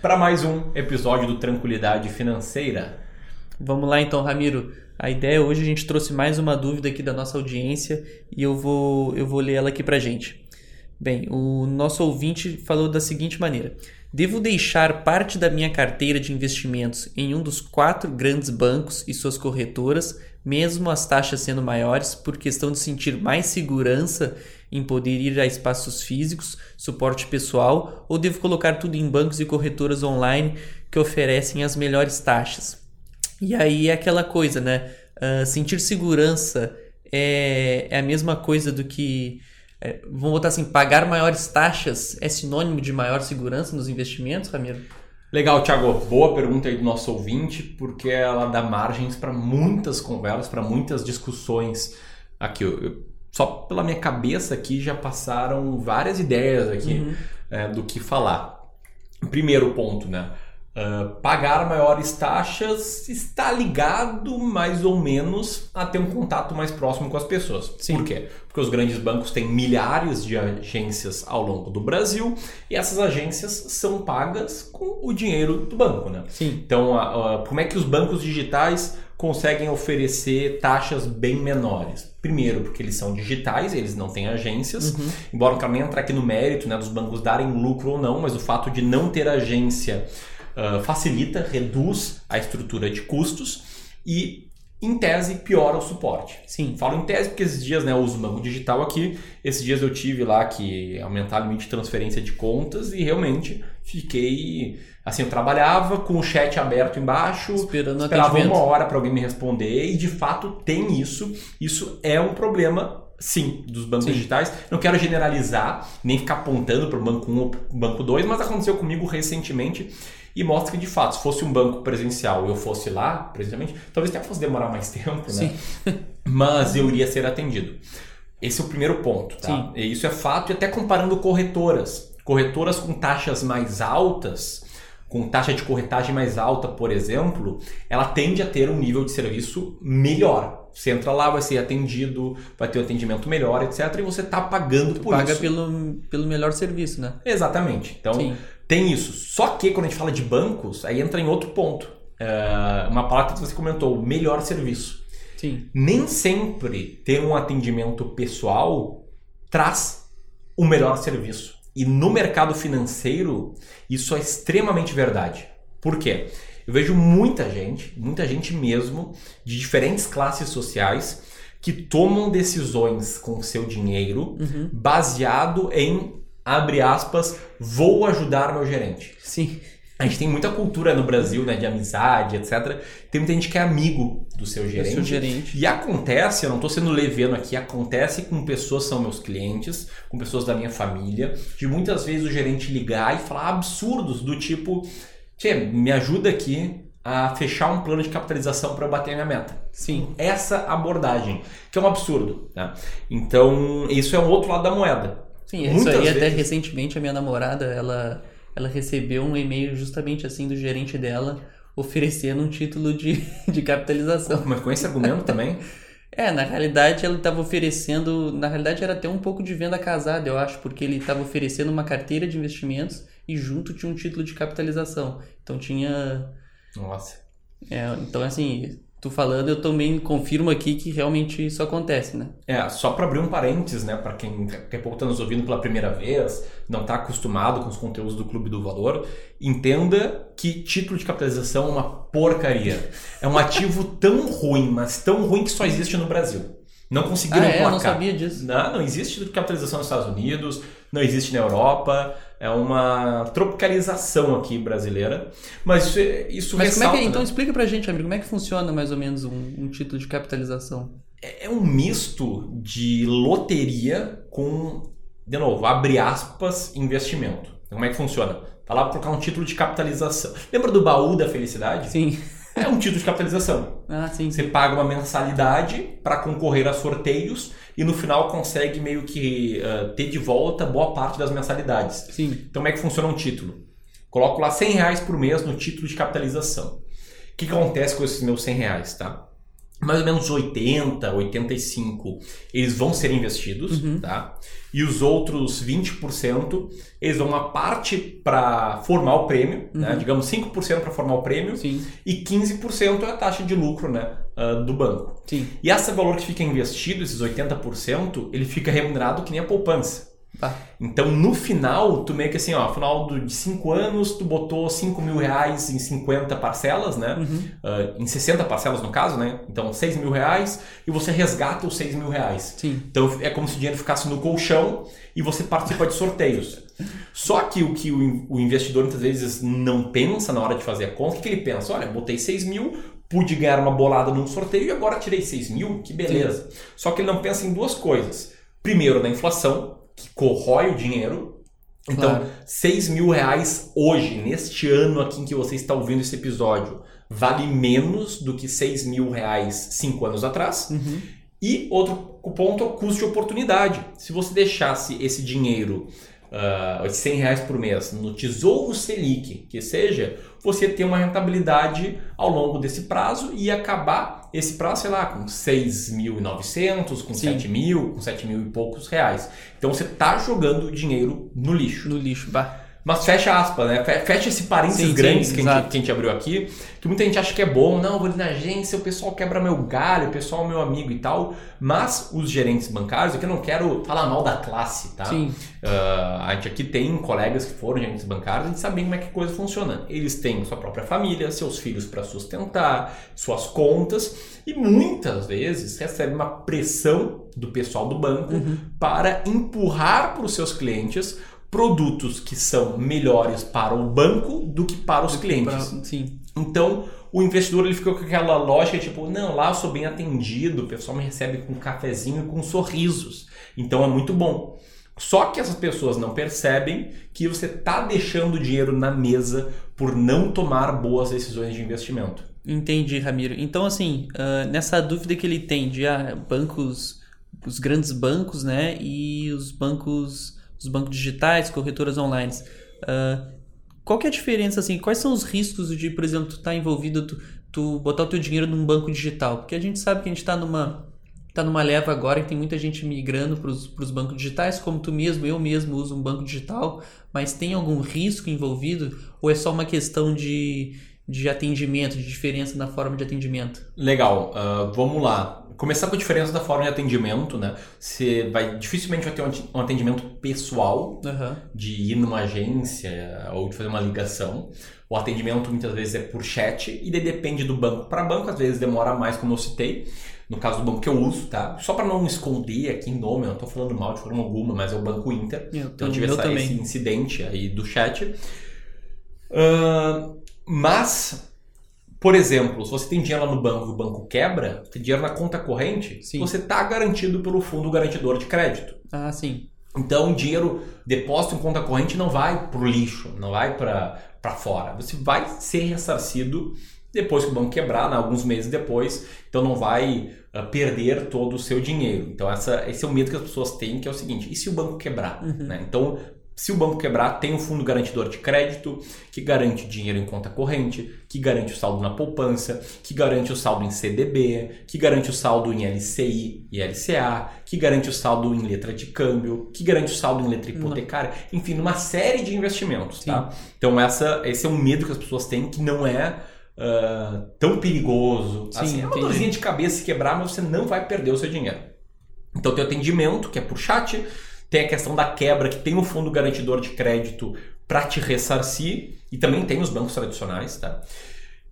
para mais um episódio do Tranquilidade Financeira. Vamos lá então, Ramiro. A ideia hoje a gente trouxe mais uma dúvida aqui da nossa audiência e eu vou, eu vou ler ela aqui pra gente. Bem, o nosso ouvinte falou da seguinte maneira: Devo deixar parte da minha carteira de investimentos em um dos quatro grandes bancos e suas corretoras, mesmo as taxas sendo maiores, por questão de sentir mais segurança em poder ir a espaços físicos, suporte pessoal, ou devo colocar tudo em bancos e corretoras online que oferecem as melhores taxas? E aí é aquela coisa, né? Uh, sentir segurança é, é a mesma coisa do que. É, vamos botar assim, pagar maiores taxas é sinônimo de maior segurança nos investimentos, Ramiro? Legal, Thiago. Boa pergunta aí do nosso ouvinte, porque ela dá margens para muitas conversas, para muitas discussões. Aqui, eu, só pela minha cabeça aqui já passaram várias ideias aqui uhum. é, do que falar. Primeiro ponto, né? Uh, pagar maiores taxas está ligado mais ou menos a ter um contato mais próximo com as pessoas. Sim. Por quê? Porque os grandes bancos têm milhares de agências ao longo do Brasil e essas agências são pagas com o dinheiro do banco, né? Sim. Então, uh, uh, como é que os bancos digitais conseguem oferecer taxas bem menores? Primeiro, porque eles são digitais, eles não têm agências. Uhum. Embora eu quero nem entrar aqui no mérito né, dos bancos darem lucro ou não, mas o fato de não ter agência uh, facilita, reduz a estrutura de custos e, em tese, piora o suporte. Sim. Falo em tese porque esses dias né, eu uso o banco digital aqui. Esses dias eu tive lá que aumentar o limite de transferência de contas e realmente fiquei. Assim, eu trabalhava com o chat aberto embaixo, Esperando esperava uma hora para alguém me responder e de fato tem isso. Isso é um problema Sim, dos bancos Sim. digitais. Não quero generalizar, nem ficar apontando para o banco 1 ou banco 2, mas aconteceu comigo recentemente e mostra que de fato, se fosse um banco presencial e eu fosse lá presencialmente, talvez até fosse demorar mais tempo, né? Mas eu iria ser atendido. Esse é o primeiro ponto, tá? Sim. E isso é fato, e até comparando corretoras. Corretoras com taxas mais altas, com taxa de corretagem mais alta, por exemplo, ela tende a ter um nível de serviço melhor. Você entra lá, vai ser atendido, vai ter um atendimento melhor, etc. E você está pagando tu por paga isso. Paga pelo, pelo melhor serviço, né? Exatamente. Então, Sim. Tem isso. Só que quando a gente fala de bancos, aí entra em outro ponto. É uma palavra que você comentou, melhor serviço. Sim. Nem sempre ter um atendimento pessoal traz o melhor serviço. E no mercado financeiro, isso é extremamente verdade. Por quê? Eu vejo muita gente, muita gente mesmo, de diferentes classes sociais, que tomam decisões com seu dinheiro uhum. baseado em, abre aspas, vou ajudar meu gerente. Sim. A gente tem muita cultura no Brasil, né, de amizade, etc. Tem muita gente que é amigo do seu gerente. Do seu gerente. E acontece, eu não estou sendo leveno aqui, acontece com pessoas são meus clientes, com pessoas da minha família, de muitas vezes o gerente ligar e falar absurdos do tipo, Tchê, me ajuda aqui a fechar um plano de capitalização para eu bater a minha meta. Sim. Essa abordagem, que é um absurdo. Né? Então, isso é um outro lado da moeda. Sim, Muitas isso aí vezes... até recentemente a minha namorada, ela ela recebeu um e-mail justamente assim do gerente dela oferecendo um título de, de capitalização. Mas com esse argumento também? É, na realidade ele estava oferecendo, na realidade era até um pouco de venda casada, eu acho, porque ele estava oferecendo uma carteira de investimentos e junto tinha um título de capitalização. Então tinha Nossa. É, então assim, tu falando, eu também confirmo aqui que realmente isso acontece, né? É, só para abrir um parênteses, né, para quem daqui a pouco está nos ouvindo pela primeira vez, não está acostumado com os conteúdos do Clube do Valor, entenda que título de capitalização é uma porcaria. É um ativo tão ruim, mas tão ruim que só existe no Brasil. Não conseguiram ah, é? placar. não sabia disso. Não, não existe capitalização nos Estados Unidos, não existe na Europa é uma tropicalização aqui brasileira. Mas isso, isso mas ressalta, como é que, Então né? explica pra gente, amigo, como é que funciona mais ou menos um, um título de capitalização? É, é um misto de loteria com, de novo, abre aspas, investimento. Então, como é que funciona? Tá lá colocar um título de capitalização. Lembra do baú da felicidade? Sim. É um título de capitalização. Ah, sim. Você paga uma mensalidade para concorrer a sorteios e no final consegue meio que uh, ter de volta boa parte das mensalidades. Sim. Então, como é que funciona um título? Coloco lá 100 reais por mês no título de capitalização. O que, acontece com esses meus 100 reais, tá? Mais ou menos 80, 85, eles vão ser investidos, Uhum. tá? E os outros 20%, eles vão uma parte para formar o prêmio, né? Digamos 5% para formar o prêmio Uhum. Sim. e 15% é a taxa de lucro, né, ah, do banco. Sim. E esse valor que fica investido, esses 80%, ele fica remunerado que nem a poupança. Tá. Então, no final, tu meio que assim, ó, no final do- de 5 anos, tu botou 5 mil reais em 50 parcelas, né? Uhum. Ah, em 60 parcelas, no caso, né? Então, 6 mil reais e você resgata os 6 mil reais. Sim. Então, é como se o dinheiro ficasse no colchão e você participa de sorteios. Só que o que o in- o investidor muitas vezes não pensa na hora de fazer a conta, o que, que ele pensa? Olha, botei 6 mil, pude ganhar uma bolada num sorteio e agora tirei 6 mil, que beleza. Só que ele não pensa em duas coisas. Primeiro, na inflação, que corrói o dinheiro. Então, Claro. 6 mil reais hoje, neste ano aqui em que você está ouvindo esse episódio, vale menos do que 6 mil reais 5 anos atrás. Uhum. E outro ponto é o custo de oportunidade. Se você deixasse esse dinheiro, ah, de 100 reais por mês, no Tesouro Selic, que seja, você ter uma rentabilidade ao longo desse prazo e acabar esse prazo, sei lá, com 6.900, com Sim. 7 mil, com 7 mil e poucos reais. Então você está jogando o dinheiro no lixo. No lixo. Bah. Mas fecha aspas, né? Fe- Fecha esse parênteses Sim, grandes sim, que, a gente, que a gente abriu aqui, que muita gente acha que é bom, não, vou ali na agência, o pessoal quebra meu galho, o pessoal é meu amigo e tal, mas os gerentes bancários, aqui eu não quero falar mal da classe, tá? Sim. Ah, a gente aqui tem colegas que foram gerentes bancários, a gente sabe bem como é que a coisa funciona. Eles têm sua própria família, seus filhos para sustentar, suas contas e muitas vezes recebem uma pressão do pessoal do banco Uhum. para empurrar para os seus clientes produtos que são melhores para o banco do que para os clientes. Pra- Sim. Então, o investidor ele fica com aquela lógica tipo, não, lá eu sou bem atendido, o pessoal me recebe com um cafezinho e com sorrisos. Então é muito bom. Só que essas pessoas não percebem que você está deixando dinheiro na mesa por não tomar boas decisões de investimento. Entendi, Ramiro. Então, assim, ah, nessa dúvida que ele tem de ah, bancos, os grandes bancos, né, e os bancos, os bancos digitais, corretoras online, ah, qual que é a diferença, assim, quais são os riscos de, por exemplo, tu estar envolvido, tu, tu botar o teu dinheiro num banco digital? Porque a gente sabe que a gente está numa, tá numa leva agora que tem muita gente migrando para os bancos digitais, como tu mesmo, eu mesmo uso um banco digital, mas tem algum risco envolvido ou é só uma questão de, de atendimento, de diferença na forma de atendimento? Legal, ah, vamos lá. Começar com a diferença da forma de atendimento, né? Você vai dificilmente vai ter um atendimento pessoal Aham. de ir numa agência ou de fazer uma ligação. O atendimento muitas vezes é por chat e daí depende do banco para banco, às vezes demora mais, como eu citei. No caso do banco que eu uso, tá? Só para não esconder aqui em nome, eu não tô falando mal de forma alguma, mas é o Banco Inter. Eu, Então eu tive essa, também. esse incidente aí do chat. Ahn, mas, por exemplo, se você tem dinheiro lá no banco e o banco quebra, tem dinheiro na conta corrente, Sim. você está garantido pelo fundo garantidor de crédito. Ah, sim. Então, o dinheiro depósito em conta corrente não vai para o lixo, não vai para fora. Você vai ser ressarcido depois que o banco quebrar, né, alguns meses depois. Então, não vai ah, perder todo o seu dinheiro. Então, essa, esse é o medo que as pessoas têm, que é o seguinte: e se o banco quebrar? né? Então, se o banco quebrar, tem um fundo garantidor de crédito que garante dinheiro em conta corrente, que garante o saldo na poupança, que garante o saldo em CDB, que garante o saldo em LCI e LCA, que garante o saldo em letra de câmbio, que garante o saldo em letra hipotecária, enfim, uma série de investimentos, tá? Então essa, esse é um medo que as pessoas têm que não é ah, tão perigoso. Sim, assim, é uma dorzinha de cabeça se quebrar, mas você não vai perder o seu dinheiro. Então tem atendimento, que é por chat, tem a questão da quebra, que tem o fundo garantidor de crédito para te ressarcir, e também tem os bancos tradicionais, tá?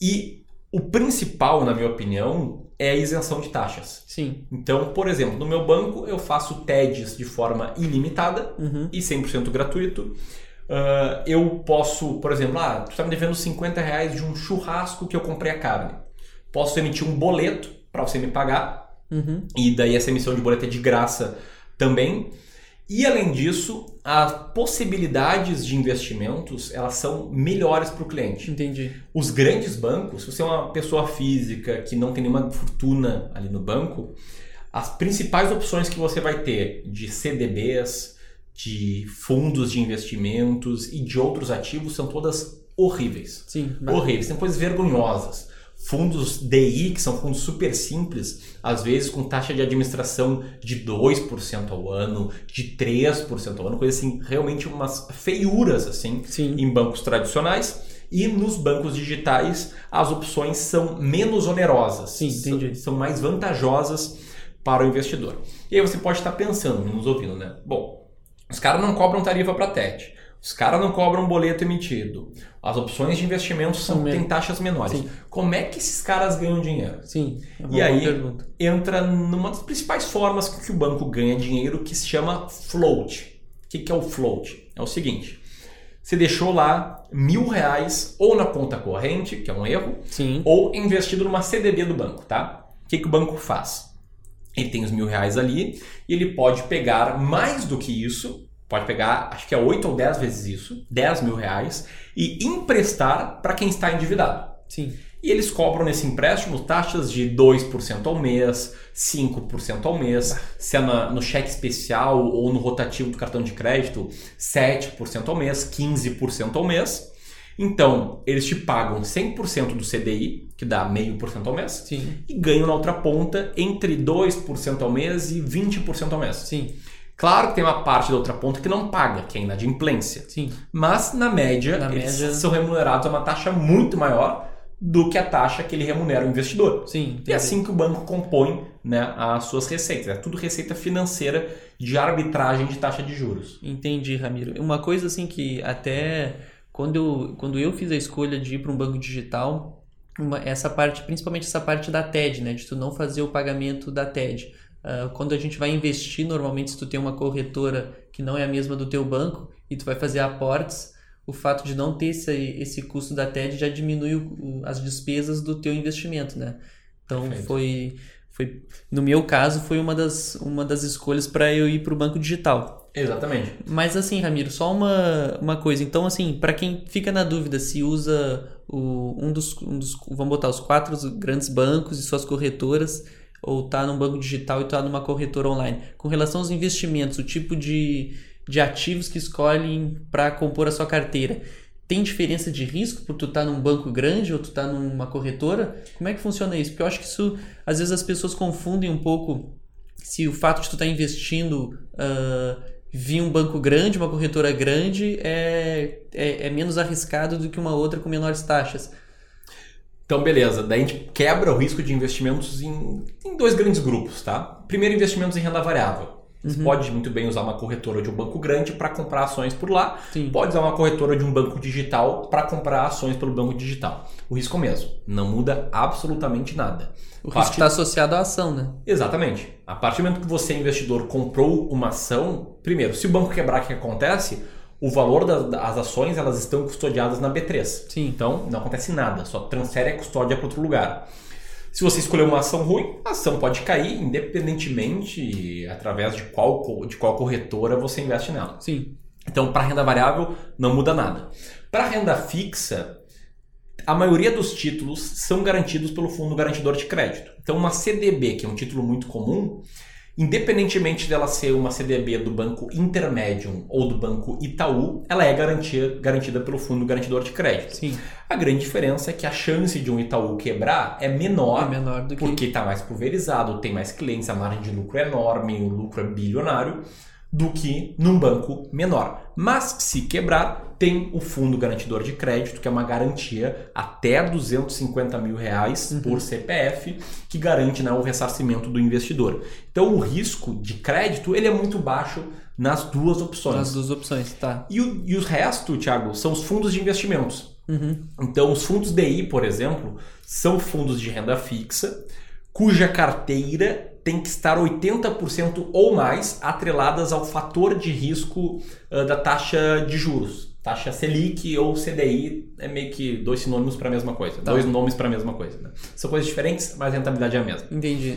E o principal, na minha opinião, é a isenção de taxas. Sim. Então, por exemplo, no meu banco eu faço TEDs de forma ilimitada Uhum. e 100% gratuito. Ah, eu posso, por exemplo, ah, tu está me devendo 50 reais de um churrasco que eu comprei a carne. Posso emitir um boleto para você me pagar Uhum. e daí essa emissão de boleto é de graça também. E além disso, as possibilidades de investimentos elas são melhores para o cliente. Entendi. Os grandes bancos, se você é uma pessoa física que não tem nenhuma fortuna ali no banco, as principais opções que você vai ter de CDBs, de fundos de investimentos e de outros ativos são todas horríveis. Sim. Horríveis, tem coisas vergonhosas fundos DI, que são fundos super simples, às vezes com taxa de administração de 2% ao ano, de 3% ao ano, coisa assim, realmente umas feiuras assim Sim. em bancos tradicionais. E nos bancos digitais as opções são menos onerosas, Sim, entendi. são, mais vantajosas para o investidor. E aí você pode estar pensando, nos ouvindo, né? Bom, os caras não cobram tarifa para TED. Os caras não cobram boleto emitido. As opções de investimento são, têm taxas menores. Sim. Como é que esses caras ganham dinheiro? Sim. é E aí pergunta. entra numa das principais formas que o banco ganha dinheiro, que se chama float. O que que é o float? É o seguinte: você deixou lá mil reais ou na conta corrente, que é um erro, Sim. ou investido numa CDB do banco, tá? O que, que o banco faz? Ele tem os mil reais ali e ele pode pegar mais do que isso, pode pegar, acho que é 8 ou 10 vezes isso, 10 mil reais, e emprestar para quem está endividado. Sim. E eles cobram nesse empréstimo taxas de 2% ao mês, 5% ao mês, se é na- no cheque especial ou no rotativo do cartão de crédito, 7% ao mês, 15% ao mês. Então, eles te pagam 100% do CDI, que dá 0,5% ao mês, Sim. e ganham na outra ponta entre 2% ao mês e 20% ao mês. Sim. Claro que tem uma parte da outra ponta que não paga, que é inadimplência. Sim. Mas, na média, Na eles média- são remunerados a uma taxa muito maior do que a taxa que ele remunera o investidor. Sim. E entendi. é assim que o banco compõe né, as suas receitas. É tudo receita financeira de arbitragem de taxa de juros. Entendi, Ramiro. Uma coisa assim que até quando eu, quando eu fiz a escolha de ir para um banco digital, uma- essa parte, principalmente essa parte da TED, né, de tu não fazer o pagamento da TED. Ah, quando a gente vai investir, normalmente se tu tem uma corretora que não é a mesma do teu banco e tu vai fazer aportes, o fato de não ter esse, esse custo da TED já diminui o- o- as despesas do teu investimento, né? Então Perfeito. foi, foi, no meu caso, foi uma das, uma das escolhas para eu ir para o banco digital. Exatamente. Mas assim, Ramiro, só uma, uma coisa. Então, assim, para quem fica na dúvida se usa o, um, dos, um dos. Vamos botar os quatro grandes bancos e suas corretoras, ou tá num banco digital e tá numa corretora online. Com relação aos investimentos, o tipo de, de ativos que escolhem para compor a sua carteira. Tem diferença de risco por tu estar num banco grande ou tu tá numa corretora? Como é que funciona isso? Porque eu acho que isso, às vezes as pessoas confundem um pouco se o fato de tu estar investindo ah, via um banco grande, uma corretora grande, é, é, é menos arriscado do que uma outra com menores taxas. Então, beleza. Daí a gente quebra o risco de investimentos em, em dois grandes grupos, tá? Primeiro, investimentos em renda variável. Você Uhum. pode muito bem usar uma corretora de um banco grande para comprar ações por lá. Sim. Pode usar uma corretora de um banco digital para comprar ações pelo banco digital. O risco é o mesmo. Não muda absolutamente nada. O A risco está associado à ação, né? Exatamente. A partir do momento que você, investidor, comprou uma ação, primeiro, se o banco quebrar, o que acontece? O valor das, ações elas estão custodiadas na B3. Sim. Então não acontece nada, só transfere a custódia para outro lugar. Se você escolher uma ação ruim, a ação pode cair, independentemente através de qual, de qual corretora você investe nela. Sim. Então, para renda variável, não muda nada. Para renda fixa, a maioria dos títulos são garantidos pelo Fundo Garantidor de Crédito. Então, uma CDB, que é um título muito comum, independentemente dela ser uma CDB do Banco Intermédium ou do Banco Itaú, ela é garantia, garantida pelo Fundo Garantidor de Crédito. Sim. A grande diferença é que a chance de um Itaú quebrar é menor, É menor do que. porque está mais pulverizado, tem mais clientes, a margem de lucro é enorme, o lucro é bilionário, do que num banco menor. Mas se quebrar, tem o fundo garantidor de crédito, que é uma garantia até 250 mil reais Uhum. por CPF, que garante né, o ressarcimento do investidor. Então o risco de crédito ele é muito baixo nas duas opções. As duas opções, tá. E, o, e o resto, Thiago, são os fundos de investimentos. Uhum. Então, os fundos DI, por exemplo, são fundos de renda fixa, cuja carteira tem que estar 80% ou mais atreladas ao fator de risco ah, da taxa de juros. Taxa Selic ou CDI é meio que dois sinônimos para a mesma coisa, Tá. dois nomes para a mesma coisa. né? São coisas diferentes, mas a rentabilidade é a mesma. Entendi.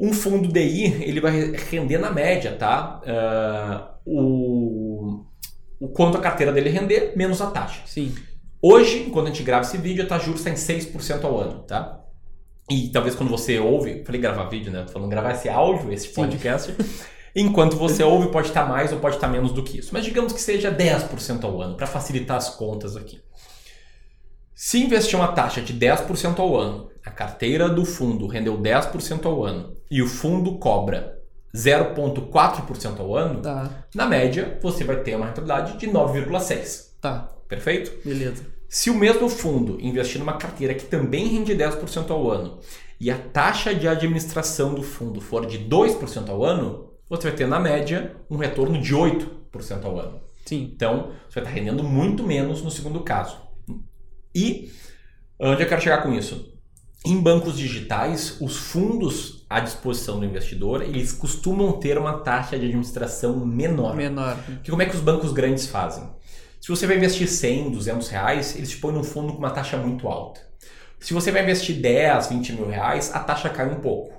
Um fundo DI, ele vai render na média, tá? Uh, o, o quanto a carteira dele render, menos a taxa. Sim. Hoje, enquanto a gente grava esse vídeo, a taxa de juros está em 6% ao ano, tá? E talvez quando você ouve, falei gravar vídeo, né? Tô falando gravar esse áudio, esse podcast. Enquanto você ouve, pode estar mais ou pode estar menos do que isso. Mas digamos que seja 10% ao ano, para facilitar as contas aqui. Se investir uma taxa de 10% ao ano, a carteira do fundo rendeu 10% ao ano e o fundo cobra 0,4% ao ano, Tá, na média você vai ter uma rentabilidade de 9,6%. tá. Perfeito? Beleza. Se o mesmo fundo investir numa carteira que também rende 10% ao ano e a taxa de administração do fundo for de 2% ao ano, você vai ter na média um retorno de 8% ao ano. Sim. Então, você vai estar rendendo muito menos no segundo caso. E onde eu quero chegar com isso? Em bancos digitais, os fundos à disposição do investidor, eles costumam ter uma taxa de administração menor. Menor. Que como é que os bancos grandes fazem? Se você vai investir 100, 200 reais, eles te põem num fundo com uma taxa muito alta. Se você vai investir 10, 20 mil reais, a taxa cai um pouco.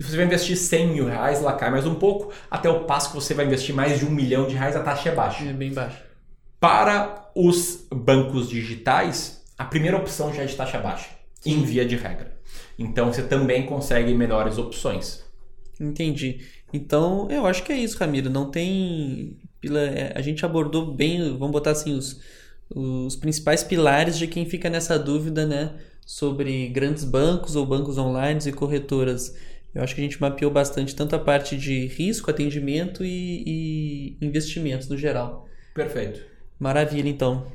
Se você vai investir 100 mil reais, ela cai mais um pouco, até o passo que você vai investir mais de um milhão de reais, a taxa é baixa. É bem baixo. Para os bancos digitais, a primeira opção já é de taxa baixa, em via de regra. Então você também consegue melhores opções. Entendi. Então, eu acho que é isso, Ramiro. Não tem. Pila- é, A gente abordou bem, vamos botar assim, os, os principais pilares de quem fica nessa dúvida, né? Sobre grandes bancos ou bancos online e corretoras. Eu acho que a gente mapeou bastante tanto a parte de risco, atendimento e, e investimentos no geral. Perfeito. Maravilha, então.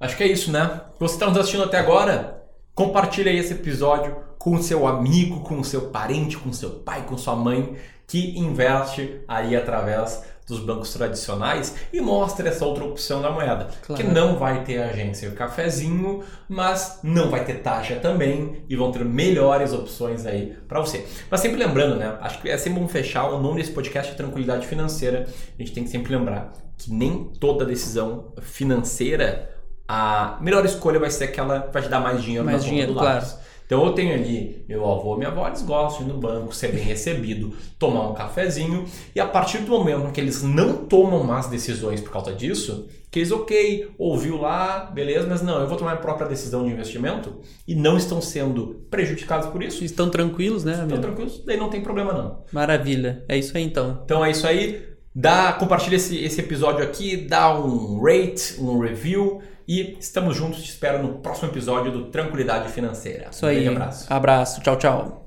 Acho que é isso, né? Você está nos assistindo até agora? Compartilha aí esse episódio com o seu amigo, com o seu parente, com o seu pai, com sua mãe que investe aí através dos bancos tradicionais e mostra essa outra opção da moeda, Claro. que não vai ter agência e cafezinho, mas não vai ter taxa também e vão ter melhores opções aí para você. Mas sempre lembrando, né? Acho que é sempre bom fechar o nome desse podcast é Tranquilidade Financeira. A gente tem que sempre lembrar que nem toda decisão financeira a melhor escolha vai ser aquela que vai te dar mais dinheiro Mais na dinheiro, do claro. lápis. Então eu tenho ali meu avô, minha avó, eles gostam de ir no banco, ser bem recebido, tomar um cafezinho, e a partir do momento que eles não tomam más decisões por causa disso, que eles, ok, ouviu lá, beleza, mas não, eu vou tomar a própria decisão de investimento e não estão sendo prejudicados por isso, Estão tranquilos, né, estão tranquilos, daí não tem problema não. Maravilha. É isso aí, então. Então é isso aí. Dá, compartilha esse, esse episódio aqui, dá um rate, um review e estamos juntos. Te espero no próximo episódio do Tranquilidade Financeira. Isso um aí. grande abraço. Abraço. Tchau, tchau.